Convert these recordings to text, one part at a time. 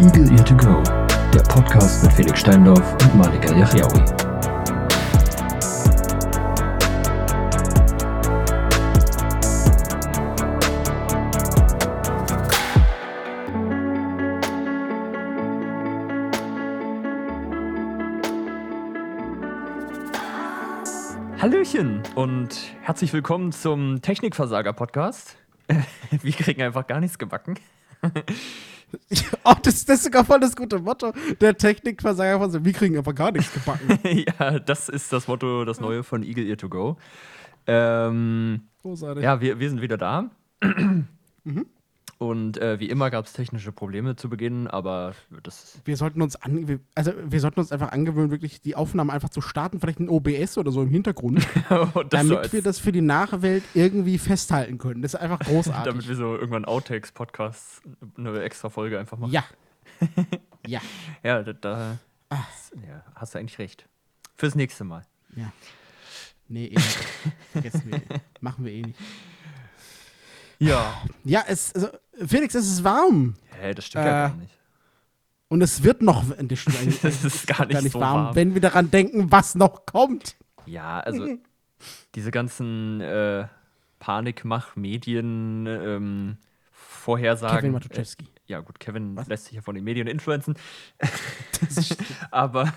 Eagle Ear to Go, der Podcast mit Felix Steindorf und Malika Yachiaoui. Hallöchen und herzlich willkommen zum Technikversager-Podcast. Wir kriegen einfach gar nichts gebacken. Oh, das, das ist sogar voll das gute Motto. Der Technikversager von so, wir kriegen einfach gar nichts gebacken. ja, das ist das Motto, das neue von Eagle Ear to Go. Ähm, Großartig. ja, wir, wir sind wieder da. Mhm. Und äh, wie immer gab es technische Probleme zu Beginn, aber das. Wir sollten uns an, also wir sollten uns einfach angewöhnen, wirklich die Aufnahmen einfach zu starten, vielleicht ein OBS oder so im Hintergrund, so damit als- wir das für die Nachwelt irgendwie festhalten können. Das ist einfach großartig. damit wir so irgendwann Outtakes-Podcasts eine extra Folge einfach machen. ja. ja. Ja, da, da ja, hast du eigentlich recht. Fürs nächste Mal. Ja. Nee, eh nicht. Vergessen wir. Machen wir eh nicht. Ja. Ja, es, also, Felix, es ist warm. Hä, das stimmt ja Äh, gar nicht. Und es wird noch, das stimmt eigentlich, Das ist gar nicht, so warm. wenn wir daran denken, was noch kommt. Ja, also diese ganzen äh, Panikmach-Medien, ähm, Vorhersagen. Kevin Matuszewski. Äh, ja, gut, Kevin Was? lässt sich ja von den Medien influenzen. Aber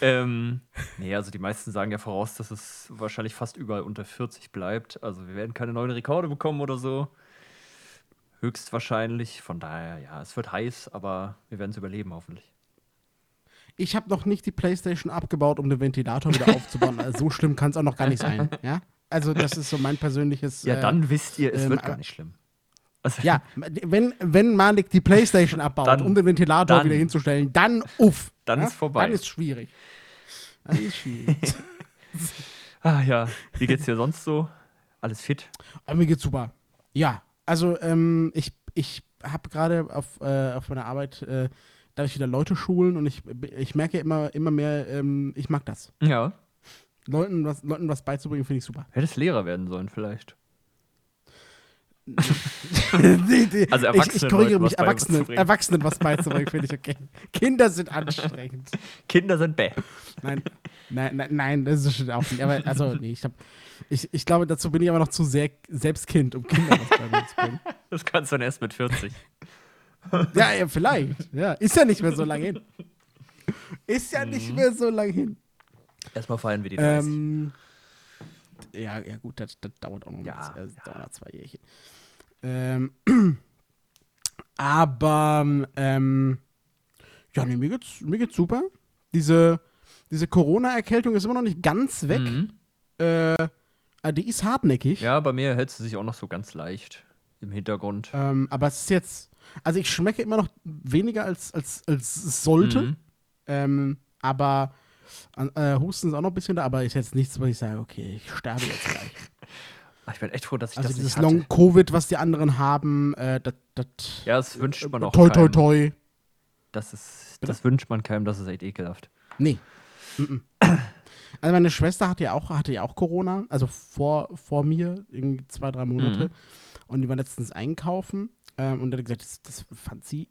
ähm, nee, also die meisten sagen ja voraus, dass es wahrscheinlich fast überall unter 40 bleibt. Also wir werden keine neuen Rekorde bekommen oder so. Höchstwahrscheinlich. Von daher, ja, es wird heiß, aber wir werden es überleben, hoffentlich. Ich habe noch nicht die Playstation abgebaut, um den Ventilator wieder aufzubauen. Also so schlimm kann es auch noch gar nicht sein. Ja? Also das ist so mein persönliches. Ja, äh, dann wisst ihr, es ähm, wird gar nicht schlimm. Also, Ja, wenn, wenn Malik die Playstation abbaut, Dann- um den Ventilator dann- wieder hinzustellen, dann uff. Dann ja? ist vorbei. Dann ist schwierig. Dann ist schwierig. Ah ja, wie geht's dir sonst so? Alles fit? Aber mir geht's super. Ja, also ähm, ich, ich habe gerade auf, äh, auf meiner Arbeit, äh, darf ich wieder Leute schulen und ich, ich merke immer, immer mehr, ähm, ich mag das. Ja. Leuten was, Leuten was beizubringen, finde ich super. Hättest Lehrer werden sollen vielleicht. Also ich, Erwachsenen ich korrigiere mich, was Erwachsenen, beizubringen. Erwachsenen was beizubringen, finde ich okay. Kinder sind anstrengend. Kinder sind bäh. Nein, nein, nein, nein, das ist schon auch nicht. Aber also, nee, ich, hab, ich, ich glaube, dazu bin ich aber noch zu sehr selbst Kind, um Kinder was beibringen zu können. Das kannst du dann erst mit 40. Ja, ja, vielleicht. Ja, ist ja nicht mehr so lange hin. Ist ja nicht Mhm. mehr so lange hin. Erstmal feiern wir die 30. Ähm, ja, ja, gut, das, das dauert auch noch, Ja, ein bisschen, das dauert zwei Jährchen. Ähm, aber, ähm, ja, nee, mir geht's, mir geht's super. Diese, diese Corona-Erkältung ist immer noch nicht ganz weg. Mhm. Äh, die ist hartnäckig. Ja, bei mir hält sie sich auch noch so ganz leicht im Hintergrund. Ähm, aber es ist jetzt, also ich schmecke immer noch weniger als, als, als es sollte. Mhm. Ähm, aber äh, Husten ist auch noch ein bisschen da, aber ist jetzt nichts, wo ich sage, okay, ich sterbe jetzt gleich. Ach, Ich bin echt froh, dass ich Also das dieses nicht hatte. Long-Covid, was die anderen haben, äh, das, das Ja, das wünscht man auch toi, toi, toi. Das, ist, das wünscht man keinem, das ist echt ekelhaft. Nee. Mhm. Also meine Schwester hatte ja auch, hatte ja auch Corona, also vor, vor mir, irgendwie zwei, drei Monate. Mhm. Und die war letztens einkaufen ähm, und hat gesagt, das, das fand sie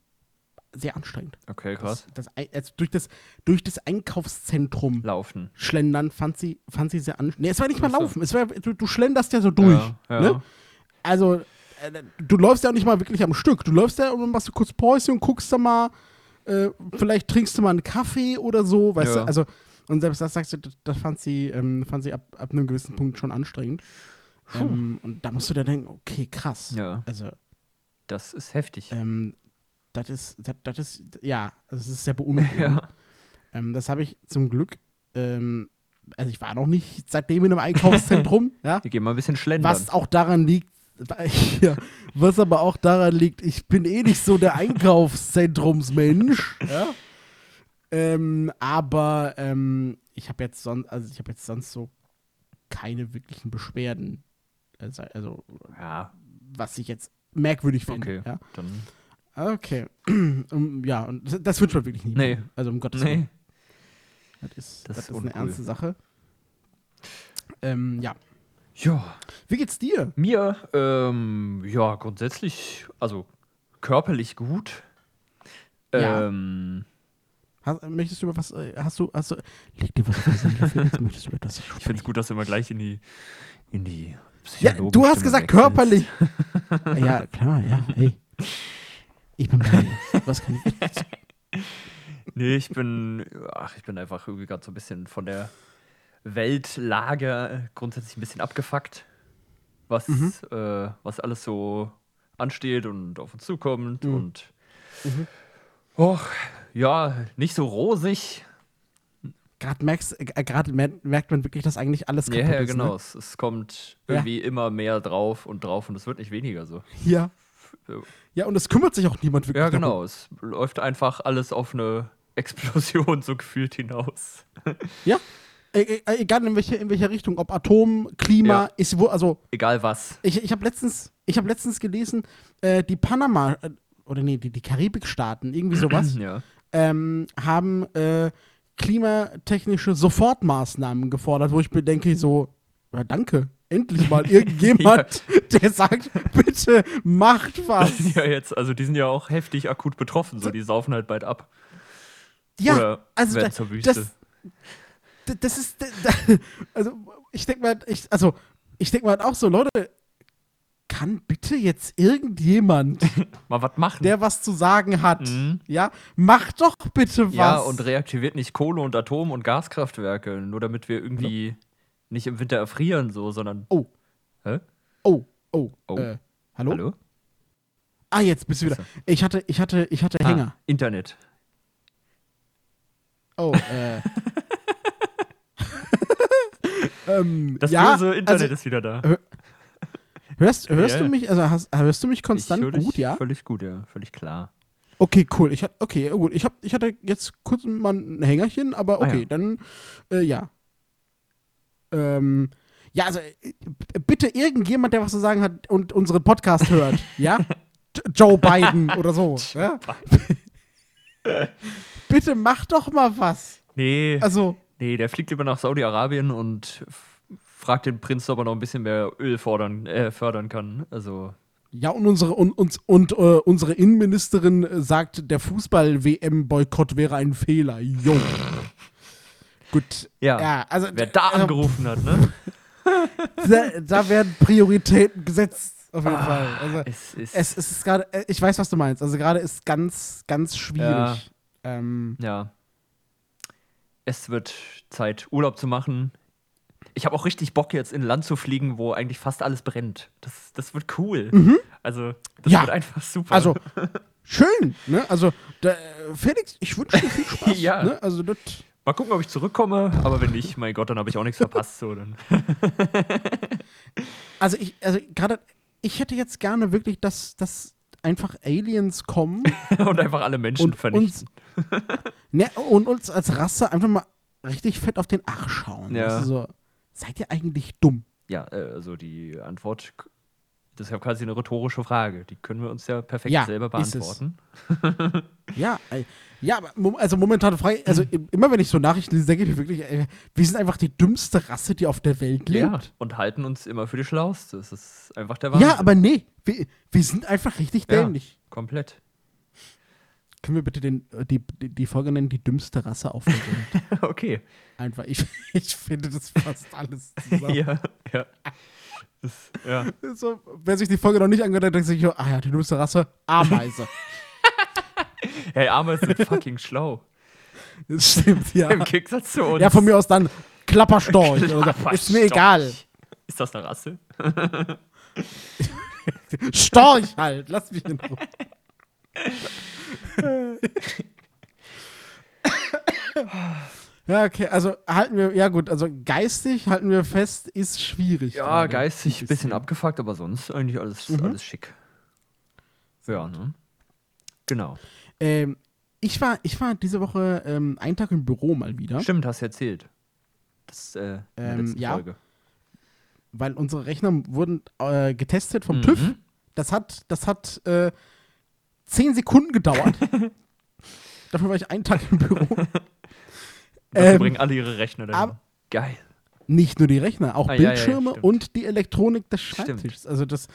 sehr anstrengend. Okay, krass. Das, das, also durch, das, durch das Einkaufszentrum Laufen. schlendern fand sie, fand sie sehr anstrengend. Nee, es war nicht mal laufen, es war, du, du schlenderst ja so durch. Ja, ja. Ne? Also, äh, du läufst ja auch nicht mal wirklich am Stück. Du läufst ja und dann machst du kurz Päuschen und guckst da mal, äh, vielleicht trinkst du mal einen Kaffee oder so, weißt Ja. du? Also, und selbst das sagst du, das, das fand sie, ähm, fand sie ab, ab einem gewissen Punkt schon anstrengend. Ähm, und da musst du dann denken, okay, krass. Ja, Also, das ist heftig. ähm, das ist, das, ist, ja, das ist sehr beunruhigend. Ja. Ähm, das habe ich zum Glück, ähm, also ich war noch nicht seitdem in einem Einkaufszentrum, ja. Wir gehen mal ein bisschen schlendern. Was auch daran liegt, ja, was aber auch daran liegt, ich bin eh nicht so der Einkaufszentrumsmensch. Ja? Ähm, aber ähm, ich habe jetzt sonst, also ich habe jetzt sonst so keine wirklichen Beschwerden. Also, also Ja, was ich jetzt merkwürdig finde. okay. Ja? Dann, Okay. um, ja, und das, das wünscht man wirklich nicht. Nee. Also um Gottes nee. Willen. Das ist, Das das ist eine ernste Sache. Ähm, ja. Ja, Wie geht's dir? mir, ähm, ja, grundsätzlich, also körperlich gut. Ja. Ähm, Hast, möchtest du über was, äh, hast du, hast du, leg dir was möchtest du über etwas ich finde es gut, dass du immer gleich in die, in die Ja, du hast Stimme gesagt wechselst. körperlich. ja, klar, ja, ey. Ich bin bei dir. Was kann ich? Nee, ich bin, ach, ich bin einfach irgendwie gerade so ein bisschen von der Weltlage äh, grundsätzlich ein bisschen abgefuckt, was, Mhm. äh, was alles so ansteht und auf uns zukommt Mhm. und Mhm. och, ja, nicht so rosig. Gerade äh, mer- merkt man wirklich, dass eigentlich alles Ja, kaputt ja, ist. genau. Ne? Es, es kommt Ja. irgendwie immer mehr drauf und drauf und es wird nicht weniger so. Ja. Ja, und es kümmert sich auch niemand wirklich Ja, darum. genau. Es läuft einfach alles auf eine Explosion so gefühlt hinaus. Ja. E e egal in welche, in welche Richtung, ob Atom, Klima, Ja. ist wo, also Egal was. ich, ich habe letztens, ich habe letztens gelesen, äh, die Panama, äh, oder nee, die, die Karibikstaaten, irgendwie sowas, Ja. ähm, haben äh, klimatechnische Sofortmaßnahmen gefordert, wo ich mir denke, so, ja, danke, endlich mal irgendjemand, der sagt, bitte macht was. Ja, jetzt, also die sind ja auch heftig akut betroffen, so die saufen halt bald ab. Ja, Oder also werden da- zur Wüste. das, das ist, d- d- also ich denke mal, ich, also ich denke mal auch so, Leute, kann bitte jetzt irgendjemand, Mal was machen. der was zu sagen hat, Mhm. ja, macht doch bitte was. ja, und reaktiviert nicht Kohle- und Atom- und Gaskraftwerke, nur damit wir irgendwie nicht im Winter erfrieren, so, sondern. Oh. Hä? oh, oh, Oh. Äh, hallo? Hallo? Ah, jetzt bist du wieder. Ich hatte, ich hatte, ich hatte Hänger. Ah, Internet. Oh, äh. ähm, Das ja, böse Internet also, ist wieder da. hörst, hörst Ja, du mich, also hast, hörst du mich konstant ich höre dich gut, ja? Völlig gut, ja. Völlig klar. Okay, cool. Ich hatte, okay, gut. Ich, hab, ich hatte jetzt kurz mal ein Hängerchen, aber Ah, okay, ja. dann, äh, ja. Ähm, ja, also äh, bitte irgendjemand, der was zu sagen hat und unseren Podcast hört, ja? Joe Biden oder so. Ja? bitte mach doch mal was. Nee, Also, nee, der fliegt lieber nach Saudi-Arabien und fragt den Prinz, ob er noch ein bisschen mehr Öl fordern, äh, fördern kann. Also, ja, und unsere, und, und, und äh, unsere Innenministerin äh, sagt, der Fußball-WM-Boykott wäre ein Fehler. Jo. Gut. ja. Ja, also, Wer da also, angerufen hat, ne? da, da werden Prioritäten gesetzt, auf jeden Fall. Also, Es ist. es, es ist gerade, äh, ich weiß, was du meinst. Also gerade ist ganz, ganz schwierig. Ähm, ja. Es wird Zeit, Urlaub zu machen. Ich habe auch richtig Bock, jetzt in ein Land zu fliegen, wo eigentlich fast alles brennt. Das, das wird cool. Also, das Mhm. Ja. wird einfach super. also, schön, ne? Also, da, Felix, ich wünsche dir viel Spaß. Ja. Ne? Also, das, Mal gucken, ob ich zurückkomme, aber wenn nicht, mein Gott, dann habe ich auch nichts verpasst. So, dann. also ich, also gerade, ich hätte jetzt gerne wirklich, dass, dass einfach Aliens kommen Und einfach alle Menschen und vernichten. uns, ne, und uns als Rasse einfach mal richtig fett auf den Ach schauen. Ja. Du, so, seid ihr eigentlich dumm? Ja, äh, also die Antwort, das ist ja quasi eine rhetorische Frage. Die können wir uns ja perfekt Ja, selber beantworten. Ja, ja, also momentan frei, also im- immer wenn ich so Nachrichten lese, denke ich mir wirklich, wir sind einfach die dümmste Rasse, die auf der Welt Ja, lebt. und halten uns immer für die Schlauste. Das ist einfach der Ja, Wahnsinn. aber nee, wir, wir sind einfach richtig Ja. dämlich. Komplett. Können wir bitte den, äh, die, die, Folge nennen, die dümmste Rasse auf der Welt? okay. einfach, ich, ich finde das fast alles zusammen. Ja, ja. Das, ja. So, wer sich die Folge noch nicht angehört hat, denkt sich, ah ja, die dümmste Rasse, Ameise. Hey, Ameisen sind fucking schlau. das stimmt, ja. Im Gegensatz zu uns. Ja, von mir aus dann Klapperstorch. so. Ist mir egal. Ist das eine Rasse? Storch halt, lass mich in Ruhe. Ja, okay, also halten wir, ja gut, also geistig halten wir fest, ist schwierig. Ja, gerade. geistig Ein bisschen abgefuckt, aber sonst eigentlich alles, Mhm. alles schick. Ja, ne? Genau. Ähm, ich, war, ich war diese Woche ähm, einen Tag im Büro mal wieder, Stimmt, hast du erzählt. Das äh, Ähm, ja. Folge. weil unsere Rechner wurden äh, getestet vom Mhm. TÜV. Das hat, das hat äh, zehn Sekunden gedauert. Dafür war ich einen Tag im Büro. Dafür Ähm, bringen alle ihre Rechner dahin. Geil. Nicht nur die Rechner, auch Ah, ja, ja, ja, Bildschirme stimmt. und die Elektronik des Stimmt. Schreibtisches. Also das,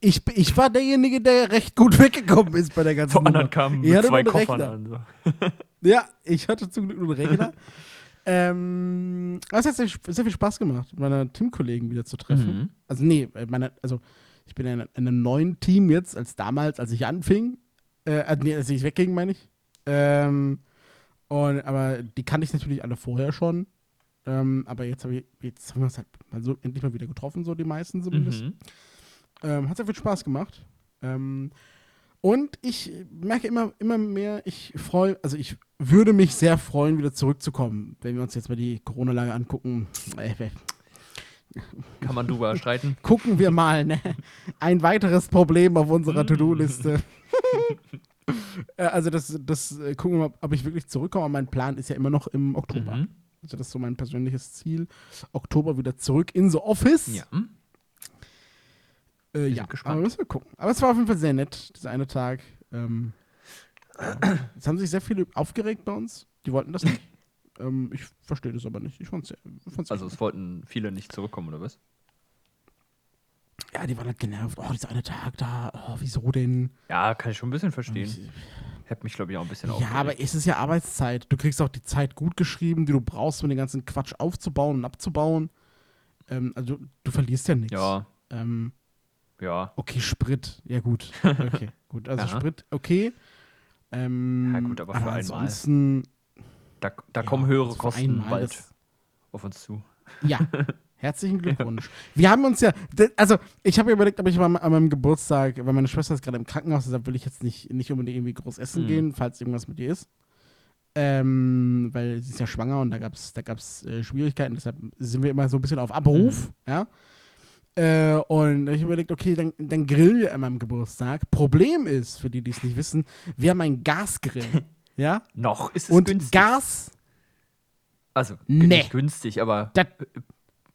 ich, ich war derjenige, der recht gut weggekommen ist bei der ganzen Vor anderen kamen Ich mit zwei Koffern Rechner. an. So. Ja, ich hatte zum Glück nur einen Rechner. ähm, aber es hat sehr, sehr viel Spaß gemacht, meine Teamkollegen wieder zu treffen. Mhm. Also nee, meine, also ich bin in, in einem neuen Team jetzt als damals, als ich anfing. Äh, äh, nee, als ich wegging, meine ich. Ähm, und, aber die kannte ich natürlich alle vorher schon. Ähm, aber jetzt, hab ich, jetzt haben wir uns halt mal so endlich mal wieder getroffen, so die meisten zumindest. Mhm. Ähm, hat sehr viel Spaß gemacht. Ähm, und ich merke immer, immer mehr, ich freue, also ich würde mich sehr freuen, wieder zurückzukommen, wenn wir uns jetzt mal die Corona-Lage angucken. Äh, Kann man drüber streiten. gucken wir mal, ne? Ein weiteres Problem auf unserer Mm. To-Do-Liste. Äh, also das, das äh, gucken wir mal, ob ich wirklich zurückkomme. Aber mein Plan ist ja immer noch im Oktober. Mhm. Also das ist so mein persönliches Ziel. Oktober wieder zurück in the Office. Ja. Äh, ja, gespannt. aber müssen wir gucken. Aber es war auf jeden Fall sehr nett, dieser eine Tag. Ähm, ja. es haben sich sehr viele aufgeregt bei uns. Die wollten das nicht. Ähm, ich verstehe das aber nicht. Ich fand's, fand's Also es wollten viele nicht zurückkommen, oder was? ja, die waren halt genervt. Oh, dieser eine Tag da. Oh, wieso denn? Ja, kann ich schon ein bisschen verstehen. Ich, Hätte mich, glaube ich, auch ein bisschen ja, aufgeregt. aber es ist ja Arbeitszeit. Du kriegst auch die Zeit gut geschrieben, die du brauchst, um den ganzen Quatsch aufzubauen und abzubauen. Ähm, also du, verlierst ja nichts. Ja, Ähm, ja. okay, Sprit. Ja, gut. Okay, gut. Also Ja. Sprit, okay. Ähm, Ja, gut, aber für einmal. Da, da ja, kommen höhere Kosten bald das- auf uns zu. Ja, herzlichen Glückwunsch. Wir haben uns ja, also ich habe überlegt, ob ich mal an meinem Geburtstag, weil meine Schwester ist gerade im Krankenhaus, deshalb will ich jetzt nicht, nicht unbedingt irgendwie groß essen Mhm. gehen, falls irgendwas mit ihr ist. Ähm, weil sie ist ja schwanger und da gab es da gab's, äh, Schwierigkeiten, deshalb sind wir immer so ein bisschen auf Abruf, ja. Äh, und ich habe überlegt, okay, dann, dann grillen wir an meinem Geburtstag. Problem ist, für die, die es nicht wissen, wir haben einen Gasgrill, ja. Noch ist es Und günstig. Gas, Also, Nee. nicht günstig, aber das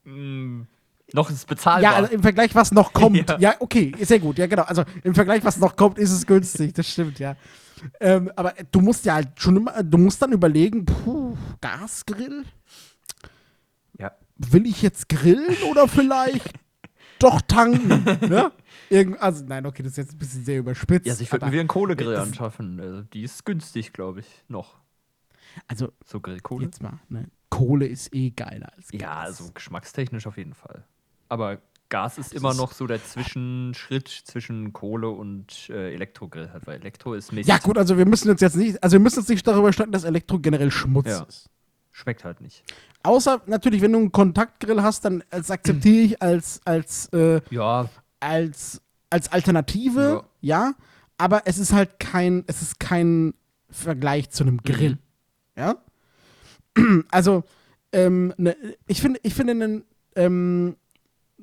mm, noch ist es bezahlbar. Ja, also im Vergleich, was noch kommt. Ja. ja. okay, sehr gut, ja, genau. Also im Vergleich, was noch kommt, ist es günstig, das stimmt, ja. Ähm, aber du musst ja halt schon immer, du musst dann überlegen, puh, Gasgrill? ja. Will ich jetzt grillen oder vielleicht doch tanken? ne? Irgend, also, nein, okay, das ist jetzt ein bisschen sehr überspitzt. ja, also ich würde mir wieder einen Kohlegrill das- anschaffen. Also, die ist günstig, glaube ich, noch. Also, So Grillkohle. jetzt mal, ne? Kohle ist eh geiler als Gas. Ja, also geschmackstechnisch auf jeden Fall. Aber Gas ist Das immer ist- noch so der Zwischenschritt zwischen Kohle und äh, Elektrogrill hat, weil Elektro ist Mist. Ja, gut, also wir müssen uns jetzt nicht, also wir müssen uns nicht darüber streiten, dass Elektro generell Schmutz Ja. ist. Schmeckt halt nicht. Außer natürlich, wenn du einen Kontaktgrill hast, dann akzeptiere ich als, als, äh, Ja, als, als Alternative, ja. Aber es ist halt kein, es ist kein Vergleich zu einem Grill. Mhm. Ja. Also, ähm, ne, ich finde, ich finde einen, ähm,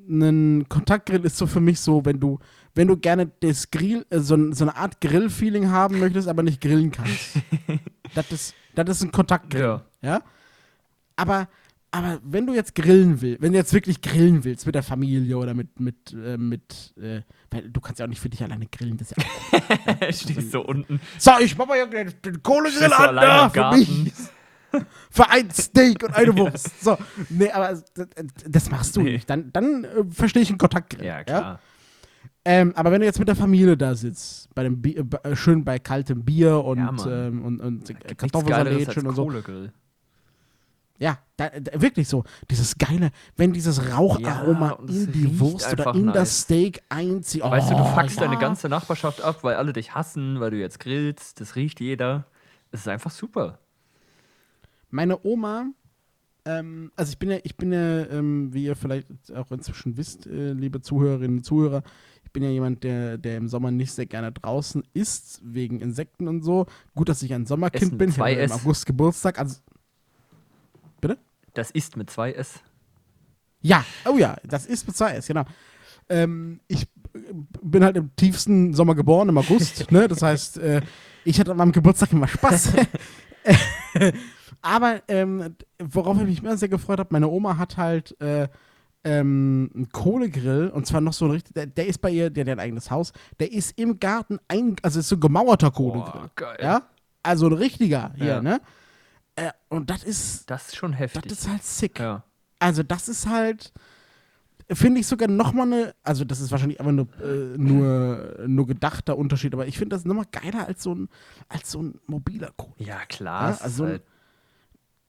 einen Kontaktgrill ist so für mich so, wenn du, wenn du gerne das Grill, äh, so, so eine Art Grill-Feeling haben möchtest, aber nicht grillen kannst. das ist, das ist ein Kontaktgrill. Ja. Ja. Aber, aber wenn du jetzt grillen willst, wenn du jetzt wirklich grillen willst mit der Familie oder mit, mit, äh, mit, äh, weil du kannst ja auch nicht für dich alleine grillen, das ist ja auch stehst so unten. So, ich mach mal hier den, Kohlegrill an, da, für mich. Für ein Steak und eine Wurst. So, nee, aber das, das machst du Nee. nicht. Dann, dann äh, verstehe ich einen Kontaktgrill. Ja, klar. Ähm, aber wenn du jetzt mit der Familie da sitzt, bei dem Bier, äh, schön bei kaltem Bier und, Ja, ähm, und, und als schön und so. Kohlegrill. Ja, da, da, wirklich so. Dieses geile, wenn dieses Raucharoma Ja, in die Wurst oder in nice. das Steak einzieht. Oh, Weißt du, du fuckst ja. deine ganze Nachbarschaft ab, weil alle dich hassen, weil du jetzt grillst. Das riecht jeder. Es ist einfach super. Meine Oma, ähm, also ich bin ja, ich bin ja, ähm, wie ihr vielleicht auch inzwischen wisst, äh, liebe Zuhörerinnen und Zuhörer, ich bin ja jemand, der, der im Sommer nicht sehr gerne draußen isst, wegen Insekten und so. Gut, dass ich ein Sommerkind Essen bin. Ich habe 2S. im August Geburtstag. Also, Das ist mit zwei S. ja, oh ja, das ist mit zwei S, genau. Ähm, ich äh, bin halt im tiefsten Sommer geboren, im August. ne? Das heißt, äh, ich hatte an meinem Geburtstag immer Spaß. Aber ähm, worauf ich mich immer sehr gefreut habe, meine Oma hat halt äh, ähm, einen Kohlegrill und zwar noch so ein richtig, der, der ist bei ihr, der, der hat ein eigenes Haus, der ist im Garten ein, also ist so ein gemauerter Kohlegrill. Boah, geil. Ja? Also ein richtiger hier, Ja. ne? Äh, und das ist, Das ist schon das heftig. ist halt sick. ja. also das ist halt, finde ich sogar nochmal eine, also das ist wahrscheinlich einfach nur, äh, nur, nur gedachter Unterschied, aber ich finde das nochmal geiler als so ein, als so ein mobiler Code. Ja, klar. Ja, ist also- halt,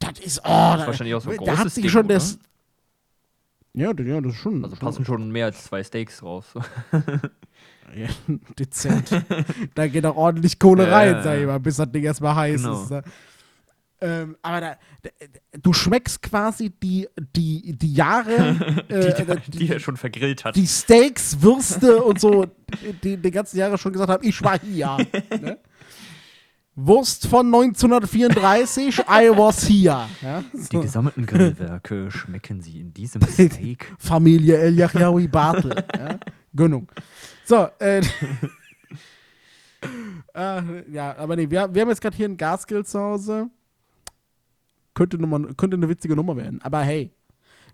Das ist, oh, da, wahrscheinlich auch so ein da hat großes sich Ding, schon das, ja, ja, das ist schon. also passen schon mehr als zwei Steaks raus. Ja, dezent. da geht auch ordentlich Kohle Ja, rein, sag ich mal, bis das Ding erstmal heiß Genau. ist. ne? Ähm, aber da, da, du schmeckst quasi die, die, die Jahre, äh, die, die er schon vergrillt hat. die Steaks, Würste und so, die die ganzen Jahre schon gesagt haben, ich war hier. ne? Wurst von 1934, I was here. Ja? Die gesammelten Grillwerke schmecken sie in diesem Steak. Familie El Yahyaoui Bartel. ja? Gönnung. So, äh, äh, ja, aber nee, wir, wir haben jetzt gerade hier einen Gasgrill zu Hause. Könnte, Nummer, könnte eine witzige Nummer werden. Aber hey,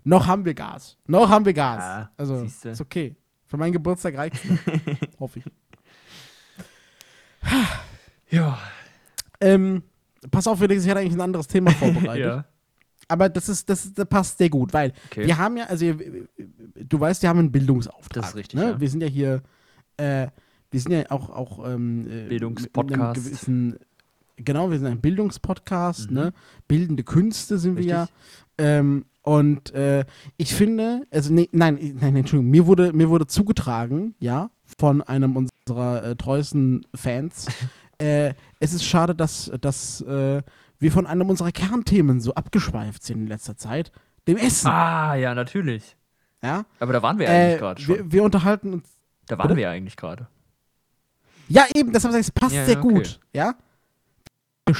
noch haben wir Gas. Noch haben wir Gas. Ja, also, siehste. ist okay. Für meinen Geburtstag reicht Hoffe ich. Ja. Ähm, pass auf, Felix, ich hatte eigentlich ein anderes Thema vorbereitet. ja. Aber das ist, das, das passt sehr gut, weil Okay. wir haben ja, also du weißt, wir haben einen Bildungsauftrag. Das ist richtig, Ne? ja. Wir sind ja hier, äh, wir sind ja auch, auch ähm, äh, Bildungspodcast. mit einem gewissen- Genau, wir sind ein Bildungspodcast, Mhm. ne? Bildende Künste sind wir ja. Richtig. Ähm, und äh, ich finde, also nee, nein, nein, Entschuldigung, mir wurde, mir wurde zugetragen, ja, von einem unserer äh, treuesten Fans. äh, es ist schade, dass, dass äh, wir von einem unserer Kernthemen so abgeschweift sind in letzter Zeit, dem Essen. Ah, ja, natürlich. Ja? Aber da waren wir eigentlich Äh, gerade schon. wir, wir unterhalten uns. da waren bitte? wir eigentlich gerade. Ja, eben, deshalb sage ich, es passt Ja, sehr ja, okay. gut. Ja?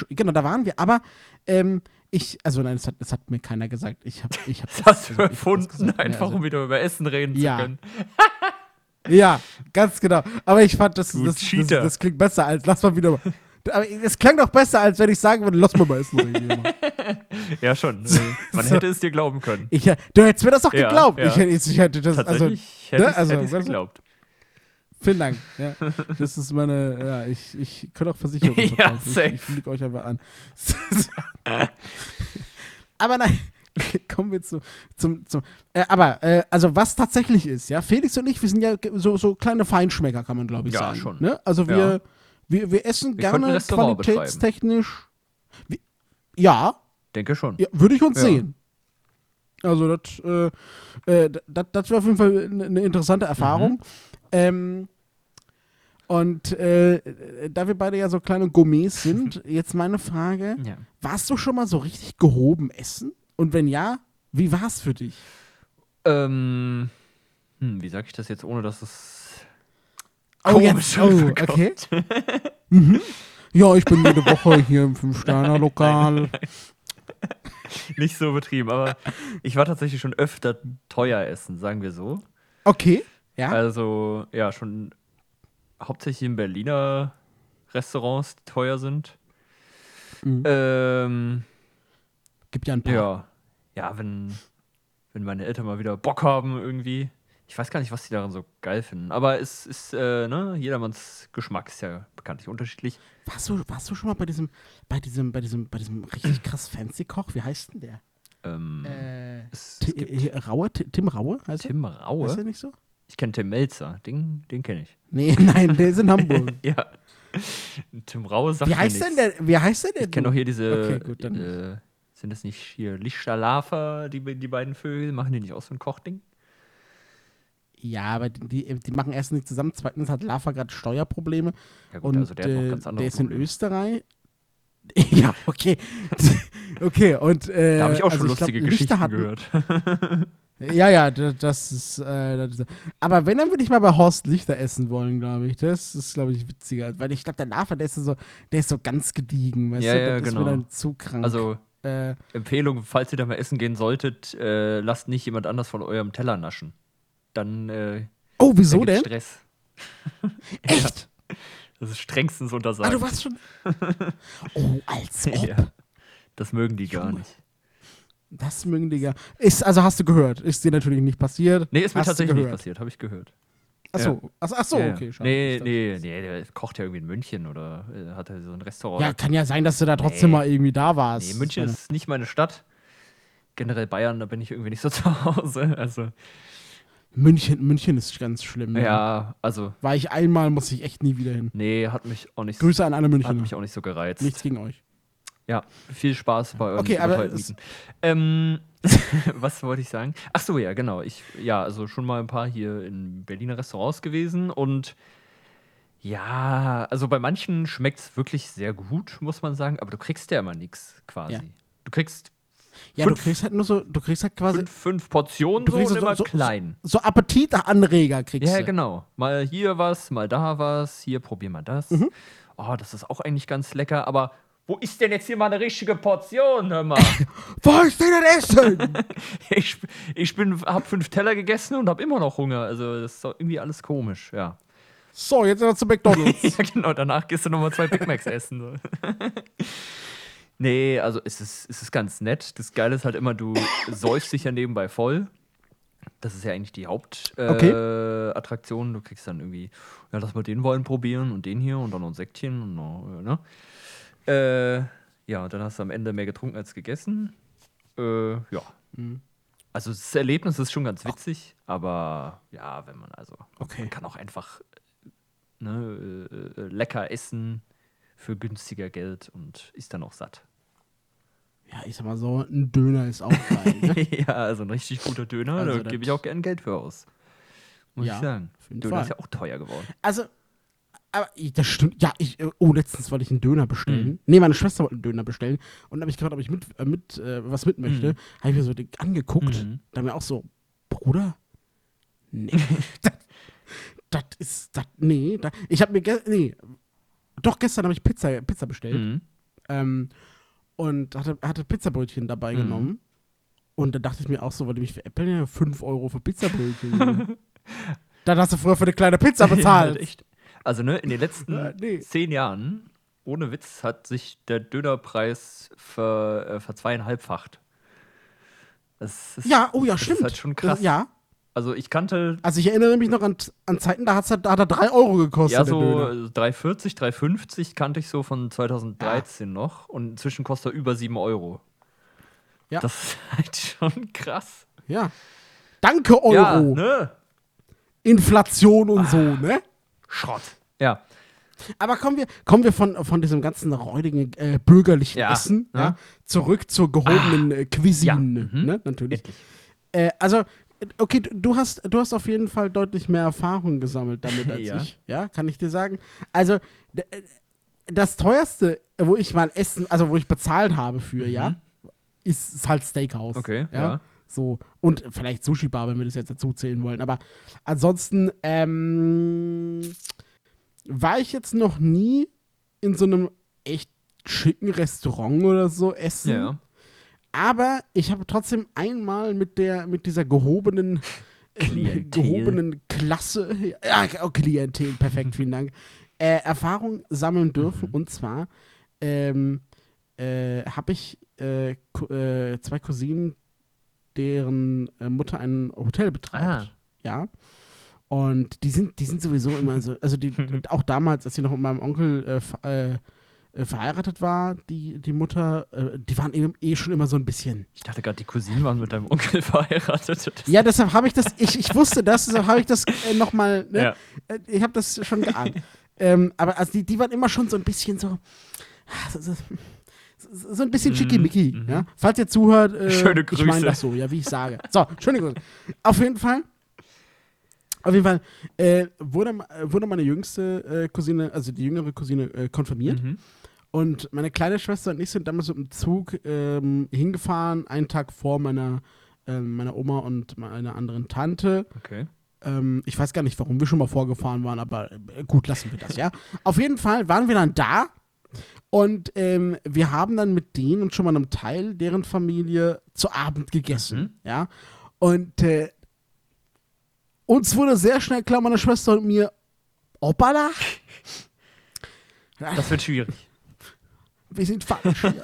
Genau, da waren wir. Aber ähm, ich, also nein, das hat, das hat mir keiner gesagt. Ich habe ich hab Das hast du das erfunden, gesagt. Ja, einfach also- um wieder über Essen reden Ja. zu können. Ja, ganz genau. Aber ich fand, das, Du das, das, das klingt besser als, lass mal wieder. Aber es klang doch besser, als wenn ich sagen würde, lass mal mal essen. reden. Ja, schon. Man hätte es dir glauben können. Ich, äh, du hättest mir das doch Ja, geglaubt. ja. Ich, hätte- ich hätte das, also, Tatsächlich hätte ne, also, hätte du? geglaubt. Vielen Dank. Ja, das ist meine, ja, ich, ich könnte auch Versicherung Ja, verkaufen. safe. Ich, ich fliege euch einfach an. aber nein, kommen wir zu, zum, zum äh, aber, äh, also was tatsächlich ist, ja, Felix und ich, wir sind ja so, so kleine Feinschmecker, kann man glaube ich Ja, sagen. schon. Ne? Also wir, Ja. wir, wir essen Wir gerne qualitätstechnisch. Wie, ja, Denke schon. ja, würde ich uns Ja. sehen. Also das, äh, äh, das, das wäre auf jeden Fall eine eine interessante Erfahrung. Mhm. Ähm, und äh, da wir beide ja so kleine Gourmets sind, jetzt meine Frage: Ja. Warst du schon mal so richtig gehoben essen? Und wenn ja, wie war es für dich? Ähm, hm, wie sage ich das jetzt, ohne dass es Oh, jetzt, oh okay. mhm. Ja, ich bin jede Woche hier im Fünf-Sterne-Lokal. nicht so betrieben, aber ich war tatsächlich schon öfter teuer essen, sagen wir so. Okay, ja. Also, ja, schon hauptsächlich in Berliner Restaurants, die teuer sind. Mhm. Ähm, Gibt ja ein paar. ja. Ja, wenn, wenn meine Eltern mal wieder Bock haben, irgendwie. Ich weiß gar nicht, was die daran so geil finden. Aber es ist, äh, ne, jedermanns Geschmack ist ja bekanntlich unterschiedlich. Warst du, warst du schon mal bei diesem, bei diesem, bei diesem, bei diesem richtig krass fancy Koch? Wie heißt denn der? Ähm, Äh, es, es Raue? Ti- Tim Raue? Heißt Tim er? Heißt er Raue. nicht so? Ich kenne Tim Melzer. Den, den kenne ich. Nee, nein, der ist in Hamburg. Ja. Tim Raue sagt wie heißt denn der? Wie heißt denn der? Ich kenne doch hier diese. Okay, gut, äh, sind das nicht hier Lichterlafer, die, die beiden Vögel? Machen die nicht auch so ein Kochding? Ja, aber die, die machen erstens nicht zusammen. Zweitens hat Lava gerade Steuerprobleme. Ja, gut, und also der äh, der ist in Probleme. Österreich. ja, okay. okay, und. Äh, Da habe ich auch also schon glaub, lustige Lichter Geschichten gehört. Ja, ja, da- das ist, äh, das ist. Aber wenn, dann würde ich mal bei Horst Lichter essen wollen, glaube ich. Das ist, glaube ich, witziger. Weil ich glaube, der Lava, der ist so, der ist so ganz gediegen, weißt Ja, du? ja, das ist genau. mir dann zu krank. Also, äh, Empfehlung, falls ihr da mal essen gehen solltet, äh, lasst nicht jemand anders von eurem Teller naschen. Dann äh, oh, wieso da denn? Stress. Echt? Das ist strengstens Ah, untersagt. du warst schon. Oh, als ob. ja. Das mögen die gar nicht. Das mögen die ja. Ist, also hast du gehört. Ist dir natürlich nicht passiert. Nee, ist mir Hast tatsächlich nicht passiert, habe ich gehört. Achso, ach, ach so, Ja, ja. okay. schade. Nee, nee, nee, der kocht ja irgendwie in München oder äh, hat er so ein Restaurant. Ja, kann ja sein, dass du da trotzdem Nee. mal irgendwie da warst. nee, München ist nicht meine Stadt. generell Bayern, da bin ich irgendwie nicht so zu Hause. Also, München, München ist ganz schlimm. ja, also, War ich einmal, muss ich echt nie wieder hin. nee, hat mich auch nicht, Grüße an alle hat Münchner. mich auch nicht so gereizt. Nichts gegen euch. Ja, viel Spaß bei euren Okay, aber. Ähm, was wollte ich sagen? Ach so, ja, genau. Ich, ja, also schon mal ein paar hier in Berliner Restaurants gewesen und ja, also bei manchen schmeckt es wirklich sehr gut, muss man sagen, aber du kriegst ja immer nichts quasi. Ja. Du kriegst Ja, Fünf- du kriegst halt nur so, du kriegst halt quasi fünf, fünf Portionen Du so so- immer so- klein. so Appetitanreger kriegst Ja, du. genau. Mal hier was, mal da was, hier probier mal das. Mhm. Oh, das ist auch eigentlich ganz lecker, aber wo ist denn jetzt hier mal eine richtige Portion, hör mal? Wo ist denn das Essen? ich, ich bin, hab fünf Teller gegessen und hab immer noch Hunger. Also, das ist doch irgendwie alles komisch, ja. so, jetzt sind wir zu McDonalds. ja, genau. Danach gehst du nochmal zwei Big Macs essen. Nee, also, es ist, es ist ganz nett. Das Geile ist halt immer, du säufst dich ja nebenbei voll. Das ist ja eigentlich die Hauptattraktion. Äh, Okay. Du kriegst dann irgendwie, ja, lass mal den Wein probieren und den hier und dann noch ein Säckchen und noch, ne? Äh, ja, und dann hast du am Ende mehr getrunken als gegessen. Äh, ja. Mhm. Also das Erlebnis ist schon ganz witzig, aber ja, wenn man also Okay. man kann auch einfach ne, äh, äh, lecker essen für günstiger Geld und ist dann auch satt. Ja, ich sag mal so, ein Döner ist auch geil. Ne? ja, also ein richtig guter Döner, Also da gebe ich auch gern Geld für aus. Muss Ja, ich sagen. Döner Fall. ist ja auch teuer geworden. Also, aber das stimmt. Ja, ich, äh, oh, letztens wollte ich einen Döner bestellen. Mhm. Nee, meine Schwester wollte einen Döner bestellen. Und da habe ich gefragt, ob ich mit, äh, mit äh, was mit möchte. Mhm. Habe ich mir so angeguckt. Mhm. Da mir auch so, Bruder? Nee. das, das ist, das, nee. Da, ich habe mir, nee. Doch, gestern habe ich Pizza, Pizza bestellt. Mhm. Ähm, und hatte, hatte Pizzabrötchen dabei Mhm. genommen. Und da dachte ich mir auch so, weil die mich veräppeln, ja 5 Euro für Pizzabrötchen. Dann hast du früher für eine kleine Pizza Ja, bezahlt. halt echt. Also ne, in den letzten Ja, nee. zehn Jahren, ohne Witz, hat sich der Dönerpreis ver, äh, verzweieinhalbfacht. Das ist, ja, oh ja, das stimmt. ist halt schon krass. Das, ja, Also ich kannte also ich erinnere mich noch an, an Zeiten, da, hat's, halt- da hat er 3 Euro gekostet. ja so Döner. 3,40, 3,50 kannte ich so von 2013 noch und inzwischen kostet er über 7 Euro. Ja. Das ist halt schon krass. Ja. Danke, Euro. Ja, ne? Inflation und so, ne? Schrott. Ja. Aber kommen wir, kommen wir von, von diesem ganzen räudigen äh, bürgerlichen Ja, Essen ja. ja, zurück zur gehobenen äh, Cuisine, Ja, mhm. ne? Natürlich. Äh, also, okay, du- hast, du hast auf jeden Fall deutlich mehr Erfahrung gesammelt damit als Ja. ich. Ja, kann ich dir sagen. Also, äh, das teuerste, wo ich mal Essen, also wo ich bezahlt habe für, ja, ist, ist halt Steakhouse. Mhm. Okay, ja. So. Und vielleicht Sushi-Bar, wenn wir das jetzt dazu zählen wollen. Aber ansonsten, ähm, war ich jetzt noch nie in so einem echt schicken Restaurant oder so essen. Ja. Aber ich habe trotzdem einmal mit der, mit dieser gehobenen, äh, Klientel. gehobenen Klasse, ja, oh, Klientel, perfekt, vielen Dank, äh, Erfahrung sammeln dürfen. Und zwar ähm, äh, habe ich äh, äh, zwei Cousinen, deren äh, Mutter ein Hotel betreibt. Ah. Ja. Und die sind, die sind sowieso immer so, also die, auch damals, als sie noch mit meinem Onkel äh, äh, äh, verheiratet war, die, die Mutter, äh, die waren eh, eh schon immer so ein bisschen. Ich dachte gerade, die Cousinen waren mit deinem Onkel verheiratet. Ja, deshalb habe ich das, ich, ich wusste das, deshalb habe ich das äh, nochmal, ne? Ja. Äh, ich habe das schon geahnt. ähm, aber also die, die waren immer schon so ein bisschen so, ah, so, so, so ein bisschen schickimicki. Ja? Falls ihr zuhört, äh, Mhm, Schöne ich meine Grüße. das so, ja, wie ich sage. So, schöne Grüße. Auf jeden Fall, auf jeden Fall äh, wurde, wurde meine jüngste äh, Cousine, also die jüngere Cousine, äh, konfirmiert. Mhm. Und meine kleine Schwester und ich sind damals mit dem Zug ähm, hingefahren, einen Tag vor meiner, ähm, meiner Oma und meiner anderen Tante. Okay. Ähm, ich weiß gar nicht, warum wir schon mal vorgefahren waren, aber äh, gut, lassen wir das, ja. Auf jeden Fall waren wir dann da und ähm, wir haben dann mit denen und schon mal einem Teil deren Familie zu Abend gegessen, Mhm. ja. Und äh, uns wurde sehr schnell klar, meine Schwester und mir, Opala, Das wird schwierig. wir sind falsch hier.